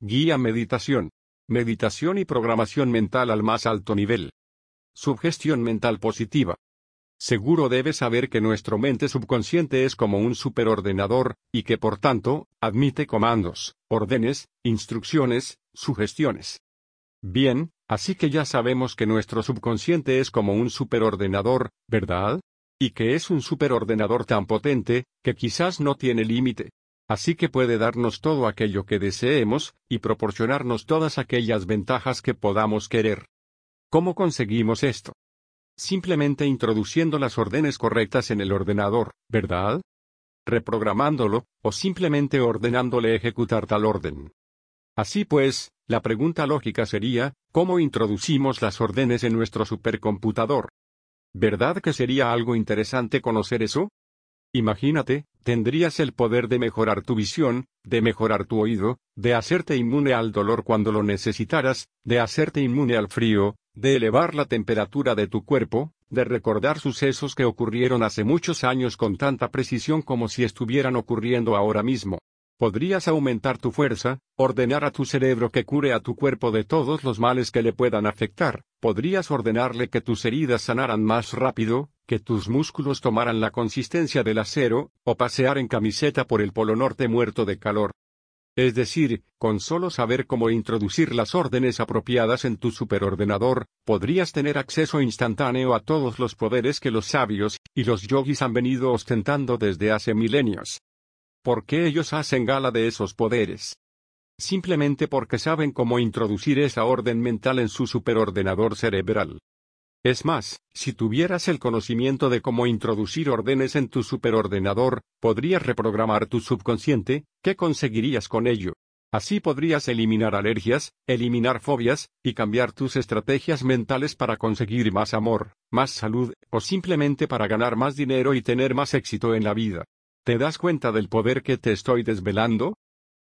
Guía Meditación. Meditación y programación mental al más alto nivel. Sugestión mental positiva. Seguro debes saber que nuestro mente subconsciente es como un superordenador, y que por tanto, admite comandos, órdenes, instrucciones, sugestiones. Bien, así que ya sabemos que nuestro subconsciente es como un superordenador, ¿verdad? Y que es un superordenador tan potente, que quizás no tiene límite. Así que puede darnos todo aquello que deseemos, y proporcionarnos todas aquellas ventajas que podamos querer. ¿Cómo conseguimos esto? simplemente introduciendo las órdenes correctas en el ordenador, ¿verdad? Reprogramándolo, o simplemente ordenándole ejecutar tal orden. Así pues, la pregunta lógica sería, ¿cómo introducimos las órdenes en nuestro supercomputador? ¿Verdad que sería algo interesante conocer eso? Imagínate, tendrías el poder de mejorar tu visión, de mejorar tu oído, de hacerte inmune al dolor cuando lo necesitaras, de hacerte inmune al frío, de elevar la temperatura de tu cuerpo, de recordar sucesos que ocurrieron hace muchos años con tanta precisión como si estuvieran ocurriendo ahora mismo. Podrías aumentar tu fuerza, ordenar a tu cerebro que cure a tu cuerpo de todos los males que le puedan afectar, podrías ordenarle que tus heridas sanaran más rápido, que tus músculos tomaran la consistencia del acero, o pasear en camiseta por el Polo Norte muerto de calor. Es decir, con solo saber cómo introducir las órdenes apropiadas en tu superordenador, podrías tener acceso instantáneo a todos los poderes que los sabios y los yogis han venido ostentando desde hace milenios. ¿Por qué ellos hacen gala de esos poderes? Simplemente porque saben cómo introducir esa orden mental en su superordenador cerebral. Es más, si tuvieras el conocimiento de cómo introducir órdenes en tu superordenador, podrías reprogramar tu subconsciente, ¿qué conseguirías con ello? Así podrías eliminar alergias, eliminar fobias, y cambiar tus estrategias mentales para conseguir más amor, más salud, o simplemente para ganar más dinero y tener más éxito en la vida. ¿Te das cuenta del poder que te estoy desvelando?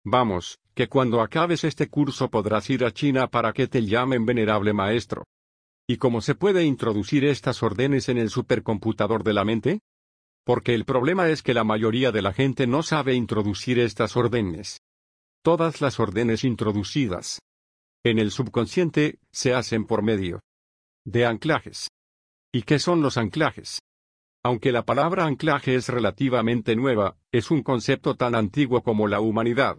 Vamos, que cuando acabes este curso podrás ir a China para que te llamen venerable maestro. ¿Y cómo se puede introducir estas órdenes en el supercomputador de la mente? Porque el problema es que la mayoría de la gente no sabe introducir estas órdenes. Todas las órdenes introducidas en el subconsciente se hacen por medio de anclajes. ¿Y qué son los anclajes? Aunque la palabra anclaje es relativamente nueva, es un concepto tan antiguo como la humanidad.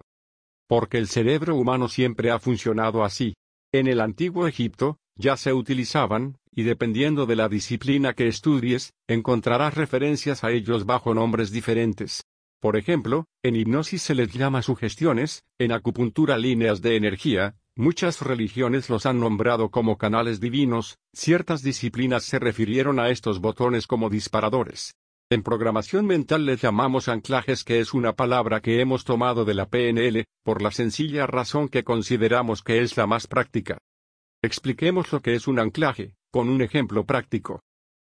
Porque el cerebro humano siempre ha funcionado así. En el antiguo Egipto, ya se utilizaban, y dependiendo de la disciplina que estudies, encontrarás referencias a ellos bajo nombres diferentes. Por ejemplo, en hipnosis se les llama sugestiones, en acupuntura líneas de energía, Muchas religiones los han nombrado como canales divinos, ciertas disciplinas se refirieron a estos botones como disparadores. En programación mental les llamamos anclajes que es una palabra que hemos tomado de la PNL, por la sencilla razón que consideramos que es la más práctica. Expliquemos lo que es un anclaje, con un ejemplo práctico.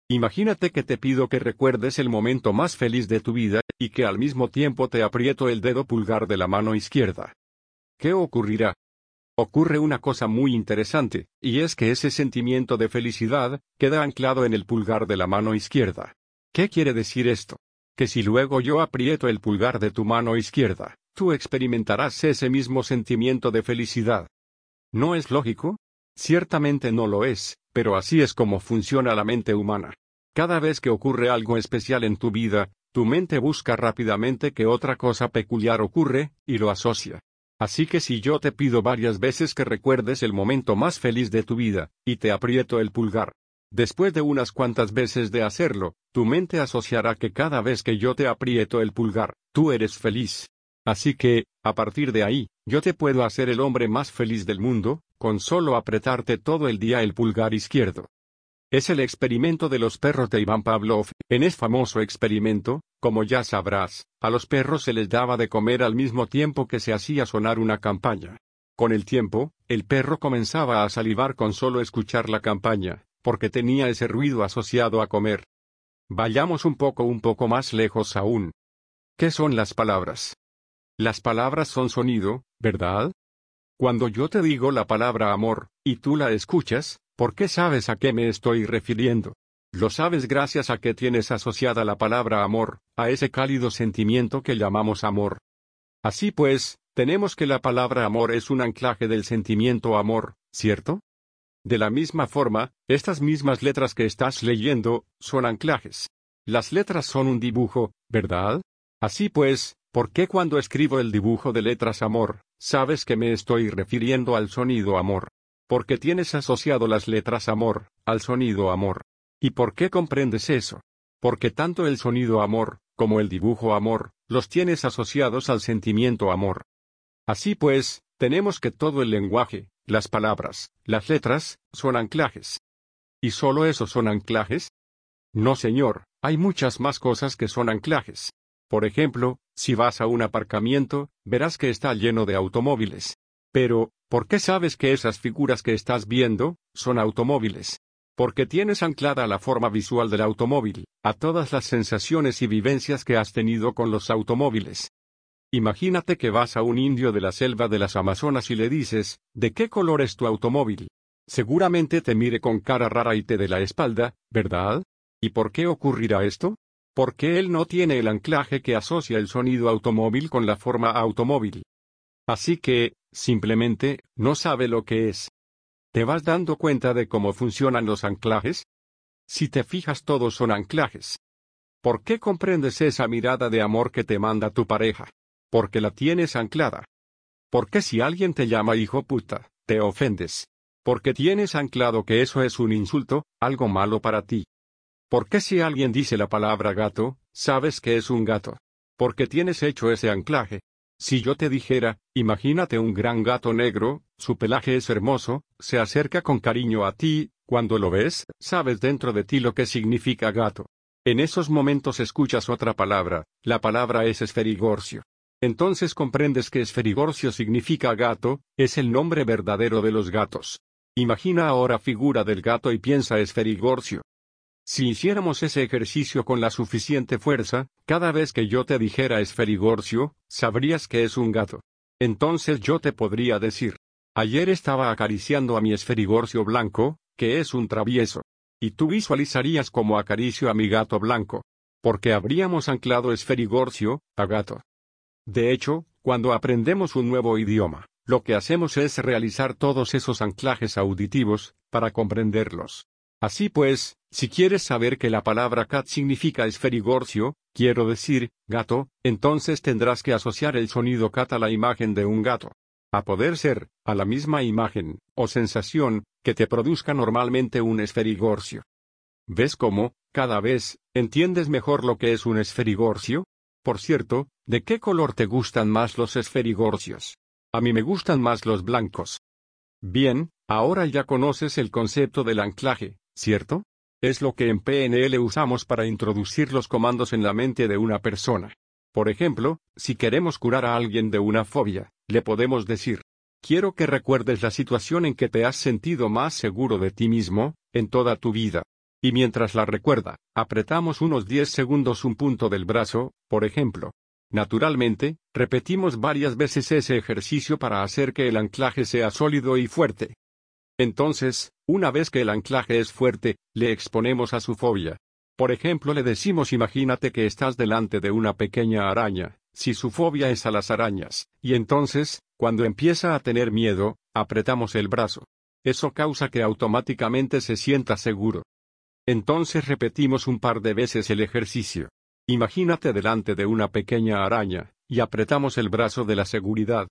Imagínate que te pido que recuerdes el momento más feliz de tu vida, y que al mismo tiempo te aprieto el dedo pulgar de la mano izquierda. ¿Qué ocurrirá? ocurre una cosa muy interesante, y es que ese sentimiento de felicidad queda anclado en el pulgar de la mano izquierda. ¿Qué quiere decir esto? Que si luego yo aprieto el pulgar de tu mano izquierda, tú experimentarás ese mismo sentimiento de felicidad. ¿No es lógico? Ciertamente no lo es, pero así es como funciona la mente humana. Cada vez que ocurre algo especial en tu vida, tu mente busca rápidamente que otra cosa peculiar ocurre, y lo asocia. Así que si yo te pido varias veces que recuerdes el momento más feliz de tu vida, y te aprieto el pulgar, después de unas cuantas veces de hacerlo, tu mente asociará que cada vez que yo te aprieto el pulgar, tú eres feliz. Así que, a partir de ahí, yo te puedo hacer el hombre más feliz del mundo, con solo apretarte todo el día el pulgar izquierdo. Es el experimento de los perros de Iván Pavlov. En ese famoso experimento, como ya sabrás, a los perros se les daba de comer al mismo tiempo que se hacía sonar una campaña. Con el tiempo, el perro comenzaba a salivar con solo escuchar la campaña, porque tenía ese ruido asociado a comer. Vayamos un poco un poco más lejos aún. ¿Qué son las palabras? Las palabras son sonido, ¿verdad? Cuando yo te digo la palabra amor, y tú la escuchas, ¿Por qué sabes a qué me estoy refiriendo? Lo sabes gracias a que tienes asociada la palabra amor, a ese cálido sentimiento que llamamos amor. Así pues, tenemos que la palabra amor es un anclaje del sentimiento amor, ¿cierto? De la misma forma, estas mismas letras que estás leyendo, son anclajes. Las letras son un dibujo, ¿verdad? Así pues, ¿por qué cuando escribo el dibujo de letras amor, sabes que me estoy refiriendo al sonido amor? Porque tienes asociado las letras amor, al sonido amor. ¿Y por qué comprendes eso? Porque tanto el sonido amor, como el dibujo amor, los tienes asociados al sentimiento amor. Así pues, tenemos que todo el lenguaje, las palabras, las letras, son anclajes. ¿Y solo esos son anclajes? No señor, hay muchas más cosas que son anclajes. Por ejemplo, si vas a un aparcamiento, verás que está lleno de automóviles. Pero, ¿por qué sabes que esas figuras que estás viendo, son automóviles? Porque tienes anclada la forma visual del automóvil, a todas las sensaciones y vivencias que has tenido con los automóviles. Imagínate que vas a un indio de la selva de las Amazonas y le dices, ¿de qué color es tu automóvil? Seguramente te mire con cara rara y te dé la espalda, ¿verdad? ¿Y por qué ocurrirá esto? Porque él no tiene el anclaje que asocia el sonido automóvil con la forma automóvil. Así que, simplemente, no sabe lo que es. ¿Te vas dando cuenta de cómo funcionan los anclajes? Si te fijas todos son anclajes. ¿Por qué comprendes esa mirada de amor que te manda tu pareja? porque la tienes anclada. Porque si alguien te llama hijo puta, te ofendes. Porque tienes anclado que eso es un insulto, algo malo para ti. Porque si alguien dice la palabra gato, sabes que es un gato. Porque tienes hecho ese anclaje. Si yo te dijera, imagínate un gran gato negro, su pelaje es hermoso, se acerca con cariño a ti, cuando lo ves, sabes dentro de ti lo que significa gato. En esos momentos escuchas otra palabra, la palabra es esferigorcio. Entonces comprendes que esferigorcio significa gato, es el nombre verdadero de los gatos. Imagina ahora figura del gato y piensa esferigorcio. Si hiciéramos ese ejercicio con la suficiente fuerza, cada vez que yo te dijera esferigorcio, sabrías que es un gato. Entonces yo te podría decir, ayer estaba acariciando a mi esferigorcio blanco, que es un travieso. Y tú visualizarías como acaricio a mi gato blanco. Porque habríamos anclado esferigorcio, a gato. De hecho, cuando aprendemos un nuevo idioma, lo que hacemos es realizar todos esos anclajes auditivos, para comprenderlos. Así pues, si quieres saber que la palabra cat significa esferigorcio, quiero decir, gato, entonces tendrás que asociar el sonido cat a la imagen de un gato. A poder ser, a la misma imagen, o sensación, que te produzca normalmente un esferigorcio. ¿Ves cómo, cada vez, entiendes mejor lo que es un esferigorcio? Por cierto, ¿de qué color te gustan más los esferigorcios? A mí me gustan más los blancos. Bien, ahora ya conoces el concepto del anclaje, ¿cierto? Es lo que en PNL usamos para introducir los comandos en la mente de una persona. Por ejemplo, si queremos curar a alguien de una fobia, le podemos decir, quiero que recuerdes la situación en que te has sentido más seguro de ti mismo, en toda tu vida. Y mientras la recuerda, apretamos unos 10 segundos un punto del brazo, por ejemplo. Naturalmente, repetimos varias veces ese ejercicio para hacer que el anclaje sea sólido y fuerte. Entonces, una vez que el anclaje es fuerte, le exponemos a su fobia. Por ejemplo, le decimos imagínate que estás delante de una pequeña araña, si su fobia es a las arañas, y entonces, cuando empieza a tener miedo, apretamos el brazo. Eso causa que automáticamente se sienta seguro. Entonces repetimos un par de veces el ejercicio. Imagínate delante de una pequeña araña, y apretamos el brazo de la seguridad.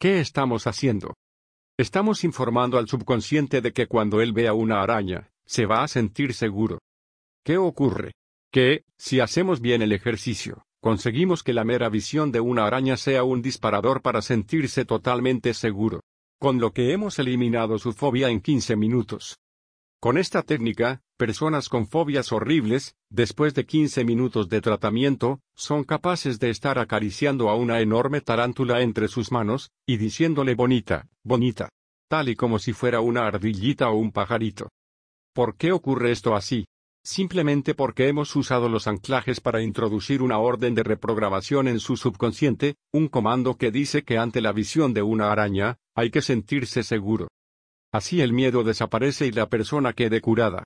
¿Qué estamos haciendo? Estamos informando al subconsciente de que cuando él vea una araña, se va a sentir seguro. ¿Qué ocurre? Que, si hacemos bien el ejercicio, conseguimos que la mera visión de una araña sea un disparador para sentirse totalmente seguro. Con lo que hemos eliminado su fobia en 15 minutos. Con esta técnica, personas con fobias horribles, después de 15 minutos de tratamiento, son capaces de estar acariciando a una enorme tarántula entre sus manos, y diciéndole bonita, bonita, tal y como si fuera una ardillita o un pajarito. ¿Por qué ocurre esto así? Simplemente porque hemos usado los anclajes para introducir una orden de reprogramación en su subconsciente, un comando que dice que ante la visión de una araña, hay que sentirse seguro. Así el miedo desaparece y la persona quede curada.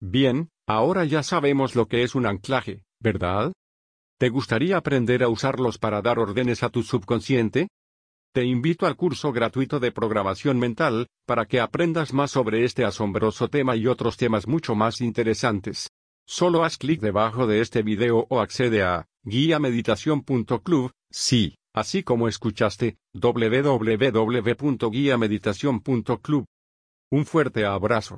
Bien, ahora ya sabemos lo que es un anclaje, ¿verdad? ¿Te gustaría aprender a usarlos para dar órdenes a tu subconsciente? Te invito al curso gratuito de programación mental, para que aprendas más sobre este asombroso tema y otros temas mucho más interesantes. Solo haz clic debajo de este video o accede a guiameditación.club, sí, así como escuchaste, www.guiameditación.club. Un fuerte abrazo.